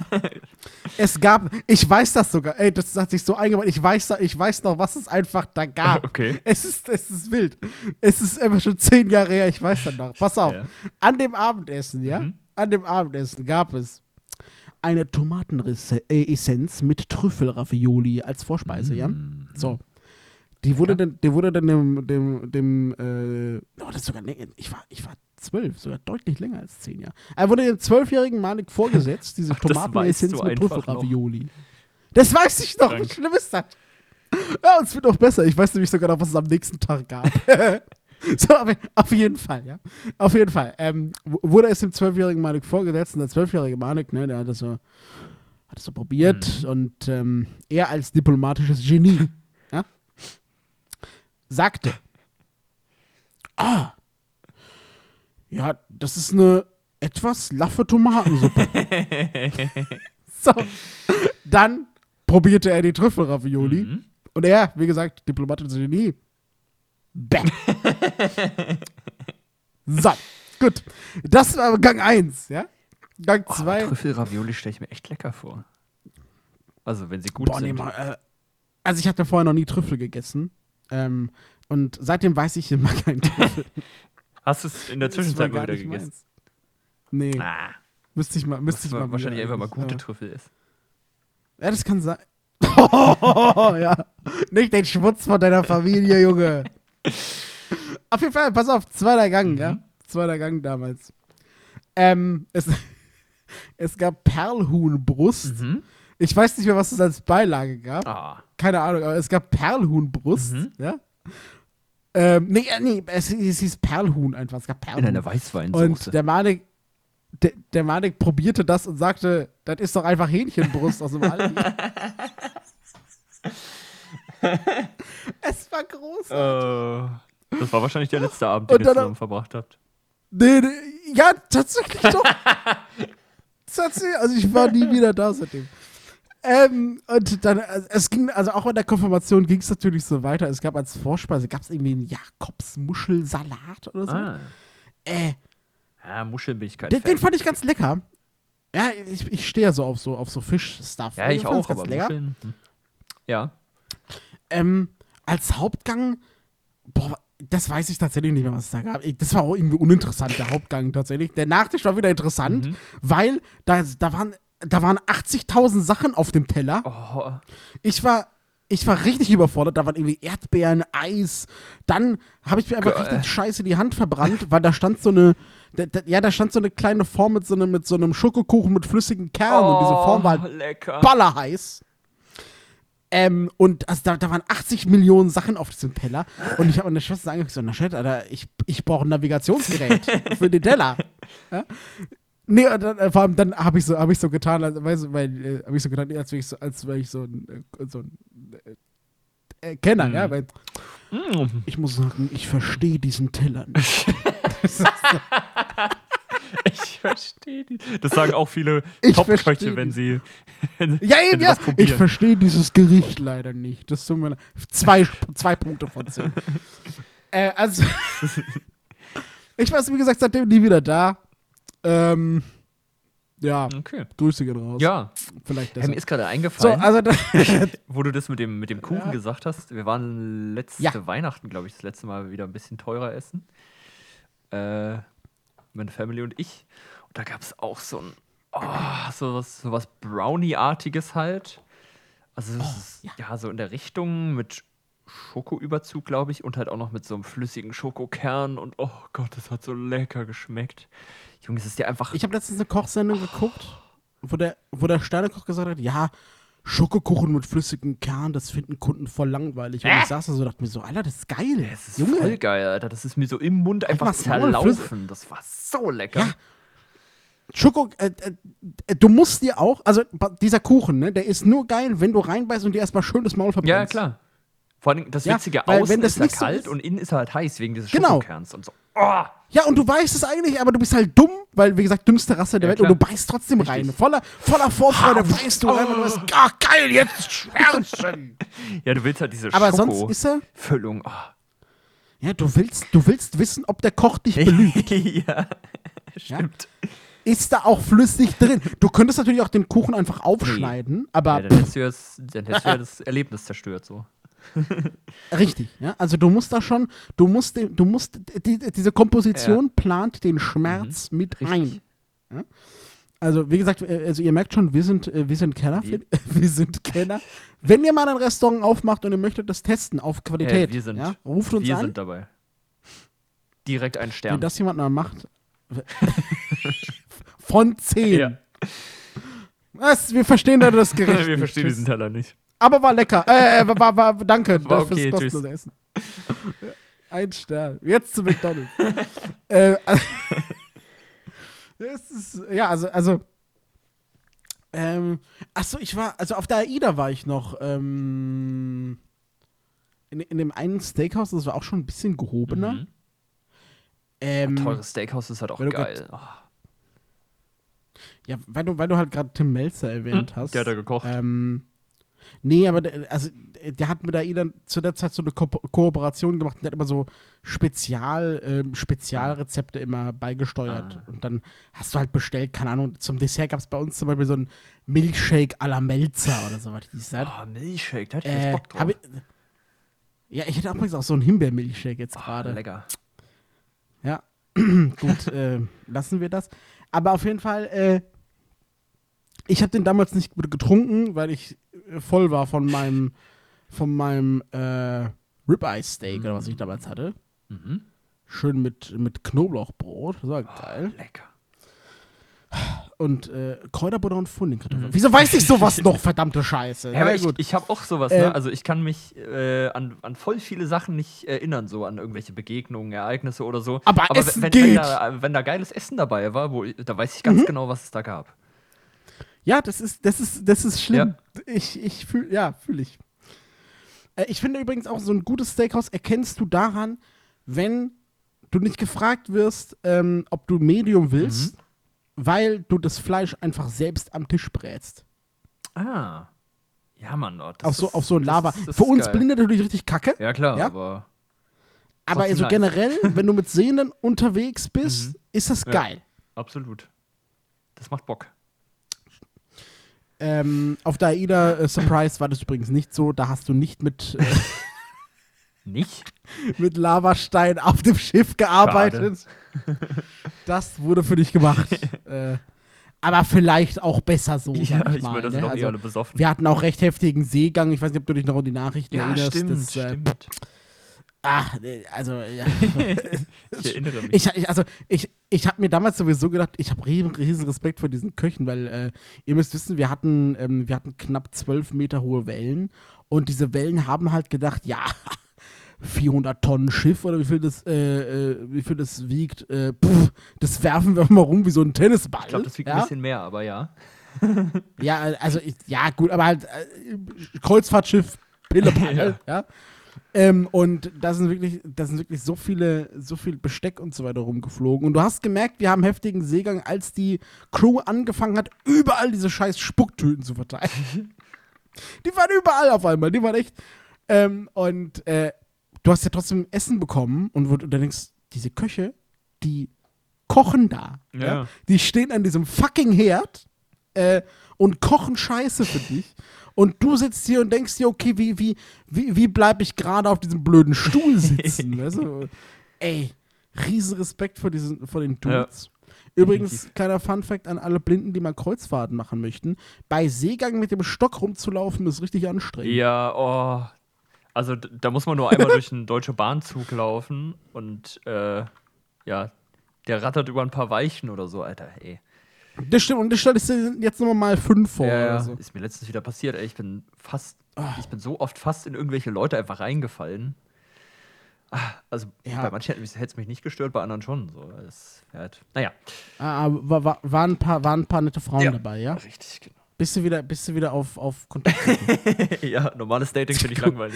es gab, ich weiß das sogar, ey, das hat sich so eingebaut, ich weiß, ich weiß noch, was es einfach da gab. Okay. Es ist, es ist wild. Es ist immer schon zehn Jahre her, ich weiß dann noch. Pass auf. Ja. An dem Abendessen, ja? Mhm. An dem Abendessen gab es eine Tomatenessenz mit Trüffelravioli als Vorspeise, ja? Mm. So. Die wurde Ja. dann, die wurde dann dem, dem, dem äh, oh, das ist sogar, länger. ich war, ich war zwölf, sogar deutlich länger als zehn Jahre. Er wurde dem zwölfjährigen Malik vorgesetzt, diese Tomatenessenz weißt du mit Trüffelravioli. Das weiß ich noch, wie schlimm ist das? Ja, und es wird noch besser. Ich weiß nämlich sogar noch, was es am nächsten Tag gab. so, auf, jeden Fall, ja. Auf jeden Fall. Ähm, wurde es dem zwölfjährigen Malik vorgesetzt und der zwölfjährige Malik, ne, der hat das so, hat das so probiert und ähm, er als diplomatisches Genie, ja, sagte, ah, ja, das ist eine etwas laffe Tomatensuppe. so, dann probierte er die Trüffelravioli Mhm. und er, wie gesagt, diplomatisches Genie, bäm. so, gut. Das war Gang 1, ja? Gang Oh, 2. Trüffelravioli stelle ich mir echt lecker vor. Also, wenn sie gut Boah, nee, sind. mal, äh, also ich hatte vorher noch nie Trüffel gegessen. Ähm, und seitdem weiß ich, mag keinen Trüffel. Hast du es in der Zwischenzeit mal wieder gegessen? meins. Nee, Ah, müsste ich mal, müsste ich mal wahrscheinlich einfach mal gute ja. Trüffel ist. Ja, das kann sein. ja. Nicht den Schmutz von deiner Familie, Junge. auf jeden Fall, pass auf, zweiter Gang, ja. Zweiter Gang damals. Ähm, es, es gab Perlhuhnbrust. Mhm. Ich weiß nicht mehr, was es als Beilage gab. Ah. Keine Ahnung, aber es gab Perlhuhnbrust, Mhm. ja. Ähm, nee, äh, nee, es, es hieß Perlhuhn einfach. Es gab Perlhuhn. In einer Weißweinsoße. Und der Manik, der, der Manik probierte das und sagte, das ist doch einfach Hähnchenbrust aus dem Aldi. es war groß. Äh, das war wahrscheinlich der letzte Abend, den ihr zusammen verbracht habt. Nee, nee, ja, tatsächlich doch. tatsächlich, also ich war nie wieder da seitdem. Ähm, und dann, also es ging, also auch in der Konfirmation ging es natürlich so weiter. Es gab als Vorspeise, gab es irgendwie einen Jakobsmuschelsalat oder so. Ah. Äh, Ja, Muscheln bin ich kein den, Fan. den fand ich ganz lecker. Ja, ich, ich stehe ja so auf so, auf so Fisch-Stuff. ja, Den ich auch, aber lecker. Muscheln. Hm. Ja. Ähm, als Hauptgang, boah, das weiß ich tatsächlich nicht mehr, was es da gab. Das war auch irgendwie uninteressant, der Hauptgang tatsächlich. Der Nachtisch war wieder interessant, Mhm. weil da, da waren, da waren 80.000 Sachen auf dem Teller. Oh, Ich war, ich war richtig überfordert. Da waren irgendwie Erdbeeren, Eis. Dann habe ich mir einfach richtig scheiße die Hand verbrannt, weil da stand so eine, da, da, ja, da stand so eine kleine Form mit so, einem mit so einem Schokokuchen mit flüssigen Kernen und diese Form war halt Oh, lecker. ballerheiß. Ähm, und also da, da waren 80 Millionen Sachen auf diesem Teller. Und ich habe meine Schwester angeguckt, na shit, Alter, ich, ich brauche ein Navigationsgerät für den Teller. Ja? Nee, und dann, äh, vor allem dann habe ich so, habe ich so getan, als, weißt weil, äh, habe ich so getan, als wäre ich so, als wäre ich so ein, äh, so ein äh, äh, Kenner, Mhm. ja, weil Mm. ich muss sagen, ich verstehe diesen Teller nicht. Ich verstehe die. Das sagen auch viele Top-Köche, wenn sie. Ja, wenn eben, sie ja. Ich verstehe dieses Gericht leider nicht. Das mir leid. Zwei, zwei Punkte von zehn. äh, also, ich war, wie gesagt, seitdem nie wieder da. Ähm, ja, Okay. Grüße gehen raus. Ja, Vielleicht hey, das. mir ist gerade so, eingefallen, also, da, wo du das mit dem, mit dem Kuchen Ja. gesagt hast. Wir waren letzte Ja. Weihnachten, glaube ich, das letzte Mal wieder ein bisschen teurer essen. Äh, meine Family und ich. Und da gab es auch so ein, oh, so was, so was Brownie-artiges halt. Also es ist, ja. ja. so in der Richtung mit Schokoüberzug, glaube ich, und halt auch noch mit so einem flüssigen Schokokern. Und oh Gott, das hat so lecker geschmeckt. Junge, es ist dir einfach. ich habe letztens eine Kochsendung geguckt, wo der, wo der Sternekoch gesagt hat, ja, Schokokuchen mit flüssigem Kern, das finden Kunden voll langweilig. Und Äh? ich saß da so und dachte mir so, Alter, das ist geil. Es ist voll geil, Alter. Das ist mir so im Mund einfach zerlaufen. Das war so lecker. Ja. Schoko, äh, äh, du musst dir auch, also dieser Kuchen, ne, der ist nur geil, wenn du reinbeißt und dir erstmal schön das Maul verbrennst. Ja, klar. Vor allem das Ja, Witzige, weil außen wenn das ist er nicht so kalt ist- und innen ist er halt heiß wegen dieses Genau. Schokokerns und so. Oh, Ja, und du weißt es eigentlich, aber du bist halt dumm, weil, wie gesagt, dümmste Rasse der Ja, Welt und klar. du beißt trotzdem Richtig. rein. Voller, voller Vorfreude beißt du rein und du weißt, ah, geil, jetzt schmerzen. ja, du willst halt diese aber sonst ist er, Schoko-Füllung. Oh. ja, du willst, du willst wissen, ob der Koch dich belügt. ja, stimmt. Ist da auch flüssig drin? Du könntest natürlich auch den Kuchen einfach aufschneiden, aber Ja, dann hättest du, ja das, dann hättest du ja das Erlebnis zerstört. So. Richtig, ja. Also du musst da schon, du musst, du musst, die, diese Komposition plant den Schmerz mit Mhm. Richtig. ein. Ja? Also, wie gesagt, äh, also ihr merkt schon, wir sind, äh, wir sind Kenner. Wie? Wir sind Kenner. Wenn ihr mal ein Restaurant aufmacht und ihr möchtet das testen auf Qualität, wir sind- ja, ruft uns Wir an. sind dabei. Direkt ein Wenn Stern. das jemand mal macht. Von 10. Ja. Was? Wir verstehen da das Gericht. wir verstehen diesen Teller nicht. Aber war lecker. Äh, war, war, war, danke War fürs okay, kostenlose Essen. Ein Stern. Jetzt zu McDonalds. äh, also, das ist, ja, also, also, ähm, achso, ich war, also auf der AIDA war ich noch, ähm, in, in dem einen Steakhouse, das war auch schon ein bisschen gehobener. Mhm. Ähm, Teures Steakhouse ist halt auch geil. Oh, Ja, weil du, weil du halt gerade Tim Melzer erwähnt hast. der hat da gekocht. Ähm, nee, aber der, also, der hat mit AIDA zu der Zeit so eine Ko Kooperation gemacht und der hat immer so Spezial, ähm, Spezialrezepte immer beigesteuert. Ah. Und dann hast du halt bestellt, keine Ahnung, zum Dessert gab es bei uns zum Beispiel so ein Milkshake à la Melzer oder so was hieß das. Oh, Milchshake, da hätte ich Äh, Bock drauf. ich, ja, ich hätte übrigens auch so einen Himbeer-Milkshake jetzt Oh, gerade. lecker. Ja, gut, äh, lassen wir das. Aber auf jeden Fall, äh, ich habe den damals nicht getrunken, weil ich voll war von meinem, von meinem äh, Ribeye Steak oder was ich damals hatte. Mhm. Schön mit, mit Knoblauchbrot, das war geil. Oh, lecker. Und äh, Kräuterbutter und Fundingkartoffeln. Wieso weiß ich sowas noch, verdammte Scheiße? Mhm. Ja, aber ich, gut. ich habe auch sowas, Äh, ne? Also ich kann mich äh, an, an voll viele Sachen nicht erinnern, so an irgendwelche Begegnungen, Ereignisse oder so. Aber wenn- Essen wenn, geht. Wenn da, wenn da geiles Essen dabei war, wo, da weiß ich Mhm. ganz genau, was es da gab. Ja, das ist, das ist, das ist schlimm. Ich, ich fühle, ja, fühle ich. Äh, ich finde übrigens auch, so ein gutes Steakhouse erkennst du daran, wenn du nicht gefragt wirst, ähm, ob du Medium willst, Mhm. weil du das Fleisch einfach selbst am Tisch brätst. Ah. Ja, Mann. Oh, das Auf so, auf so ein das Lava. ist- das Für uns geil. Blinde natürlich richtig kacke. Ja, klar, Ja? aber. Aber trotzdem so nice. generell, wenn du mit Sehenden unterwegs bist, ist das Ja. geil. Absolut. Das macht Bock. Ähm, auf der AIDA äh, Surprise war das übrigens nicht so. Da hast du nicht mit, äh, Nicht? mit Lavastein auf dem Schiff gearbeitet. Das wurde für dich gemacht. äh, aber vielleicht auch besser so. Ja, sag ich mal, würde das ne? doch eh also, alle besoffen. wir hatten auch recht heftigen Seegang. Ich weiß nicht, ob du dich noch an die Nachrichten Ja, erinnerst. stimmt, das, äh, stimmt. Ach, äh, also, ja. Ich erinnere mich. ich, ich, also, ich, ich habe mir damals sowieso gedacht, ich habe riesen, riesen Respekt vor diesen Köchen, weil äh, ihr müsst wissen, wir hatten, ähm, wir hatten knapp 12 Meter hohe Wellen und diese Wellen haben halt gedacht, ja, 400 Tonnen Schiff oder wie viel das, äh, äh, wie viel das wiegt, äh, pff, das werfen wir mal rum wie so ein Tennisball. ich glaube, das wiegt ja? ein bisschen mehr, aber ja. Ja, also ich, ja, gut, aber halt äh, Kreuzfahrtschiff, Pillepalle, ja. Ähm, und da sind wirklich, da sind wirklich so viele, so viel Besteck und so weiter rumgeflogen. Und du hast gemerkt, wir haben heftigen Seegang, als die Crew angefangen hat, überall diese scheiß Spucktüten zu verteilen. die waren überall auf einmal, die waren echt. Ähm, und äh, du hast ja trotzdem Essen bekommen und du dann denkst, diese Köche, die kochen da. Ja. Ja. Die stehen an diesem fucking Herd äh, und kochen Scheiße für dich. Und du sitzt hier und denkst dir, okay, wie, wie, wie, wie bleibe ich gerade auf diesem blöden Stuhl sitzen? weißt du? Ey, riesen Respekt vor, diesen, vor den Dudes. Übrigens, Definitiv. kleiner Fun-Fact an alle Blinden, die mal Kreuzfahrten machen möchten. Bei Seegang mit dem Stock rumzulaufen, ist richtig anstrengend. Ja, oh. Also da muss man nur einmal durch einen deutschen Bahnzug laufen und äh, ja, der rattert über ein paar Weichen oder so, Alter, ey. Das stimmt, und das stellst du jetzt nochmal mal fünf vor. Ja, oder so. ist mir letztens wieder passiert, ey. Ich bin fast, ich bin so oft fast in irgendwelche Leute einfach reingefallen. Ah, also Ja. bei manchen hätte es mich nicht gestört, bei anderen schon. So. Das, halt, naja. Ah, aber war, war, waren, ein paar, waren ein paar nette Frauen Ja. dabei, ja? Richtig, genau. Bist du wieder, bist du wieder auf, auf Kontakt? ja, normales Dating finde ich langweilig.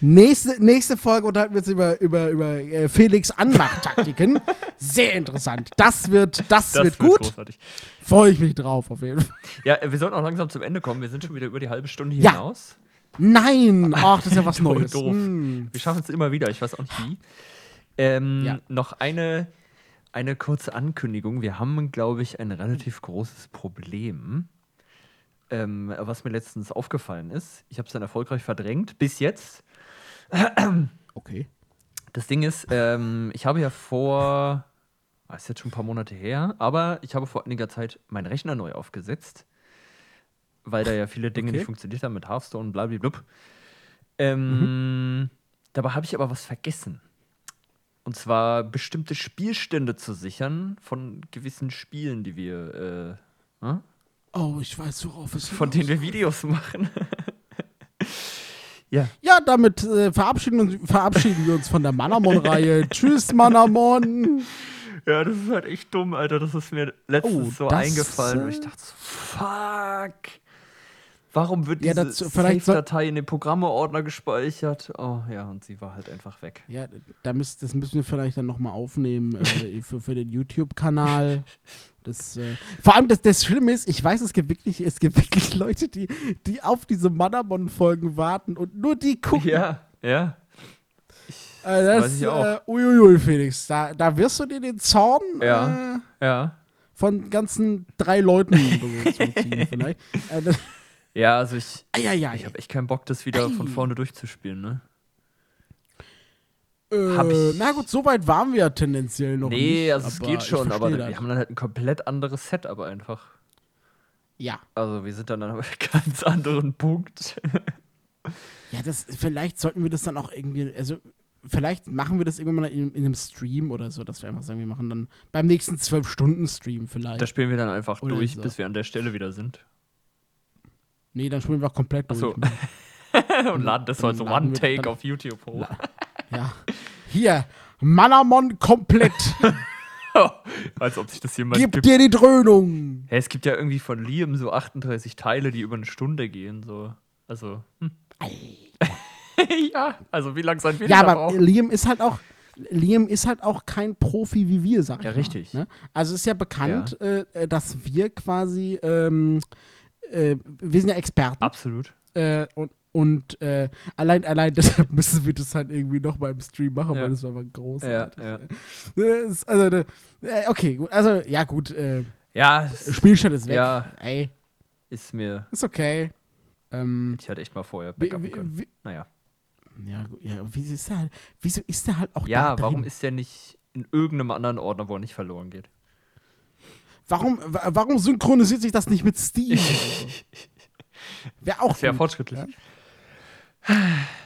nächste, nächste Folge unterhalten wir uns über, über, über äh, Felix Anmachtaktiken. Sehr interessant. Das wird, das, Das wird gut. Freue ich mich drauf, auf jeden Fall. Ja, wir sollten auch langsam zum Ende kommen. Wir sind schon wieder über die halbe Stunde Ja. hinaus. Nein! Ach, das ist ja was Neues. doof. Hm. Wir schaffen es immer wieder, ich weiß auch nicht wie. Ähm, Ja. Noch eine, eine kurze Ankündigung. Wir haben, glaube ich, ein relativ großes Problem, ähm, was mir letztens aufgefallen ist. Ich habe es dann erfolgreich verdrängt, bis jetzt. Okay. Das Ding ist, ähm, ich habe ja vor Das ist jetzt schon ein paar Monate her, aber ich habe vor einiger Zeit meinen Rechner neu aufgesetzt, weil da ja viele Dinge Okay. nicht funktioniert haben mit Hearthstone und blablabla. Ähm, Mhm. Dabei habe ich aber was vergessen. Und zwar bestimmte Spielstände zu sichern von gewissen Spielen, die wir, äh, hm? Oh, ich weiß, worauf es von denen wir Videos machen. ja, Ja, damit äh, verabschieden, verabschieden wir uns von der Manamon-Reihe. Tschüss, Manamon. Ja, das ist halt echt dumm, Alter. Das ist mir letztens Oh, so das, eingefallen. und äh, ich dachte so, fuck. Warum wird Ja, diese soll- Save-Datei in den Programmeordner gespeichert? Oh ja, und sie war halt einfach weg. Ja, da müsst, das müssen wir vielleicht dann nochmal aufnehmen äh, für, für den YouTube-Kanal. Das, äh, vor allem, das, das Schlimme ist, ich weiß, es gibt wirklich, es gibt wirklich Leute, die, die auf diese Manamon-Folgen warten und nur die gucken. Ja, ja. Äh, das, weiß ich auch. Äh, uiuiui, Felix, da, da wirst du dir den Zorn Ja. äh, Ja. von ganzen drei Leuten vielleicht. Das, Ja, also ich, Eieiei. ich habe echt keinen Bock, das wieder von Ei. vorne durchzuspielen, ne? Äh, Na gut, so weit waren wir ja tendenziell noch Nee, nicht. also es aber geht schon, aber verstehe wir das. haben dann halt ein komplett anderes Setup einfach. Ja. Also wir sind dann an einem ganz anderen Punkt. Ja, das, vielleicht sollten wir das dann auch irgendwie, also vielleicht machen wir das irgendwann mal in, in einem Stream oder so, dass wir einfach sagen, wir machen dann beim nächsten 12-Stunden-Stream vielleicht. Da spielen wir dann einfach Oder durch, so. bis wir an der Stelle wieder sind. Nee, dann spielen wir auch komplett Ach so. durch. Und laden das so als One-Take auf YouTube hoch. Ja. Hier, Manamon komplett. als ob sich das jemand Gib gibt. dir die Dröhnung. Hä, es gibt ja irgendwie von Liam so 38 Teile, die über eine Stunde gehen. So. Also. Hm. ja, also wie lang sein wir Ja, aber brauchen? Liam ist halt auch. Liam ist halt auch kein Profi wie wir, sag ich Ja, mal, richtig. Ne? Also es ist ja bekannt, Äh, äh, dass wir quasi, ähm, äh, wir sind ja Experten. Absolut. Äh, und und äh, allein, allein deshalb müssen wir das halt irgendwie noch mal im Stream machen, Ja. weil das war mal großartig. Ja, ja. Also, äh, okay, gut. Also, ja, gut. Äh, Ja, Spielstand ist weg. Ja. Ey, ist mir. ist okay. Ähm, Ich hatte echt mal vorher backupen können. wie, Naja. ja, gut, ja, wieso ist der halt, wieso ist der halt auch Ja, warum ist der nicht in irgendeinem anderen Ordner, wo er nicht verloren geht? Warum, wa- warum synchronisiert sich das nicht mit Steam? Wäre auch Sehr gut. fortschrittlich. Ja.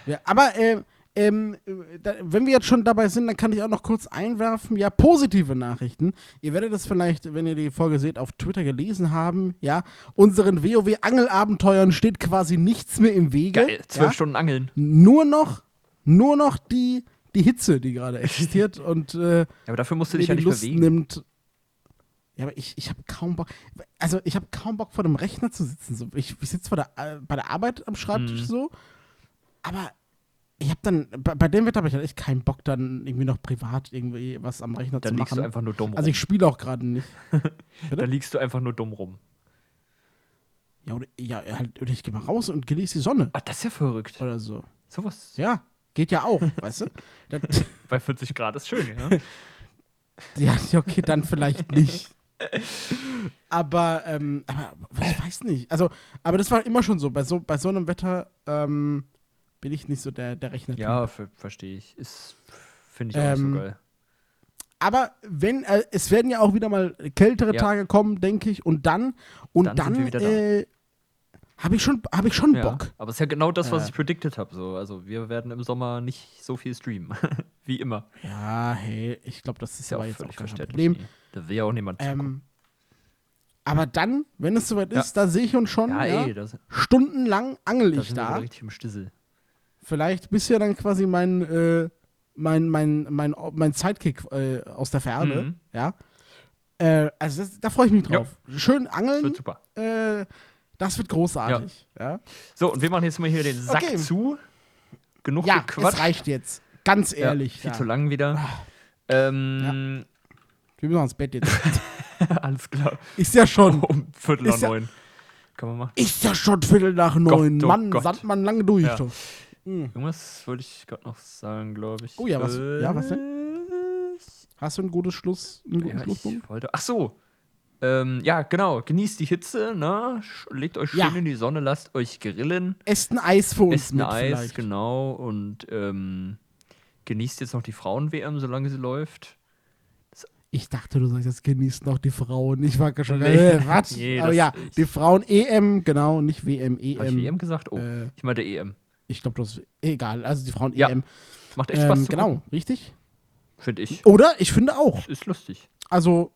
Ja, aber äh, ähm, äh, da, wenn wir jetzt schon dabei sind, dann kann ich auch noch kurz einwerfen, ja, positive Nachrichten. Ihr werdet das vielleicht, wenn ihr die Folge seht, auf Twitter gelesen haben, ja. Unseren WoW-Angelabenteuern steht quasi nichts mehr im Wege. Geil, zwölf ja? Stunden angeln. Nur noch, nur noch die, die Hitze, die gerade existiert und äh, Ja, aber dafür musst du dich ja nicht Lust bewegen. nimmt. Ja, aber ich, ich habe kaum Bock. Also ich habe kaum Bock vor dem Rechner zu sitzen. So. Ich, ich sitze der, äh, bei der Arbeit am Schreibtisch Mhm. so, aber ich habe dann, bei, bei dem Wetter habe ich halt echt keinen Bock, dann irgendwie noch privat irgendwie was am Rechner Dann zu liegst machen. du einfach nur dumm rum. also ich spiele auch gerade nicht. Dann liegst du einfach nur dumm rum. Ja, oder, ja, halt, oder ich gehe mal raus und genieße die Sonne Ah, das ist ja verrückt. oder so. Sowas Ja, geht ja auch, weißt du? Das, bei 40 Grad ist schön. Ja, ja, okay, dann vielleicht nicht. Aber, ähm, aber ich weiß nicht. Also, aber das war immer schon so. Bei so, bei so einem Wetter ähm, bin ich nicht so der, der Rechner. ja, ver verstehe ich. Finde ich auch nicht Ähm, so geil. Aber wenn, äh, es werden ja auch wieder mal kältere Ja. Tage kommen, denke ich. Und dann, und Dann dann, äh, habe ich schon, habe ich schon Ja. Bock. Aber es ist ja genau das, was Äh. ich predicted habe. So. Also wir werden im Sommer nicht so viel streamen. Wie immer. Ja, hey, ich glaube, das ist Ist ja auch jetzt auch kein. Problem. Da will ja auch niemand zugucken. Ähm, aber dann, wenn es soweit Ja. ist, da sehe ich uns schon. Ja, Ja, ey, das, Stundenlang angel da ich da. richtig im Stissel. Vielleicht bist du ja dann quasi mein, äh, mein, mein, mein, mein Sidekick äh, aus der Ferne. Mhm. Ja. Äh, also das, da freue ich mich drauf. Schön angeln, Wird super. äh, das wird großartig. Ja, So, und wir machen jetzt mal hier den Sack Okay. zu. Genug ja, gequatscht. es reicht jetzt. Ganz Ja, ehrlich. viel Ja, zu lang wieder. Ähm, Wir müssen ins Bett jetzt. alles klar. Ist ja schon. Um Viertel nach ja- neun. Kann man machen. Ist ja schon Viertel nach neun. oh Mann, Gott. Sandmann lange durch. Ja. Hm. Irgendwas wollte ich gerade noch sagen, glaube ich. Oh ja, was- ja, was denn? Hast du ein gutes Schluss? Einen guten Ja, Schlusspunkt? wollte. Ach so. Ähm, ja, genau. Genießt die Hitze, ne? Legt euch schön Ja. in die Sonne, lasst euch grillen. Esst ein Eis für uns Esst ein Eis, vielleicht. genau. Und ähm, genießt jetzt noch die Frauen-WM, solange sie läuft. Ich dachte, du sagst, das genießen auch die Frauen. Ich war schon Nee. äh, was? Nee, Aber ja, ich- die Frauen EM, genau, nicht WM, Habe ich EM. EM gesagt? Oh, äh, ich meinte EM. Ich glaube, das ist egal. Also die Frauen Ja, EM. Macht echt Spaß Ähm, zu genau, richtig? Finde ich. Oder? Ich finde auch. Ist lustig. Also,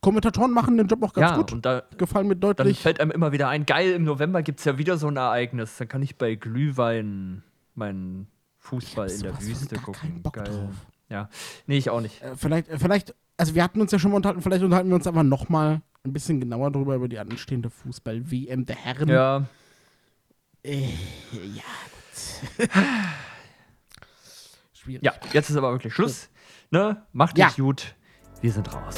Kommentatoren machen den Job auch ganz ja, gut. und da Gefallen mir dann deutlich. fällt einem immer wieder ein, geil, im November gibt es ja wieder so ein Ereignis. Dann kann ich bei Glühwein meinen Fußball Ich hab in der Wüste gucken. Bock geil. drauf. Ja. Nee, ich auch nicht. Äh, vielleicht, äh, vielleicht, also wir hatten uns ja schon mal unterhalten, vielleicht unterhalten wir uns aber nochmal ein bisschen genauer darüber, über die anstehende Fußball-WM der Herren. Ja. Äh, ja, gut. Schwierig. Ja, jetzt ist aber wirklich Schluss. Ne? Macht Ja. es gut. Wir sind raus.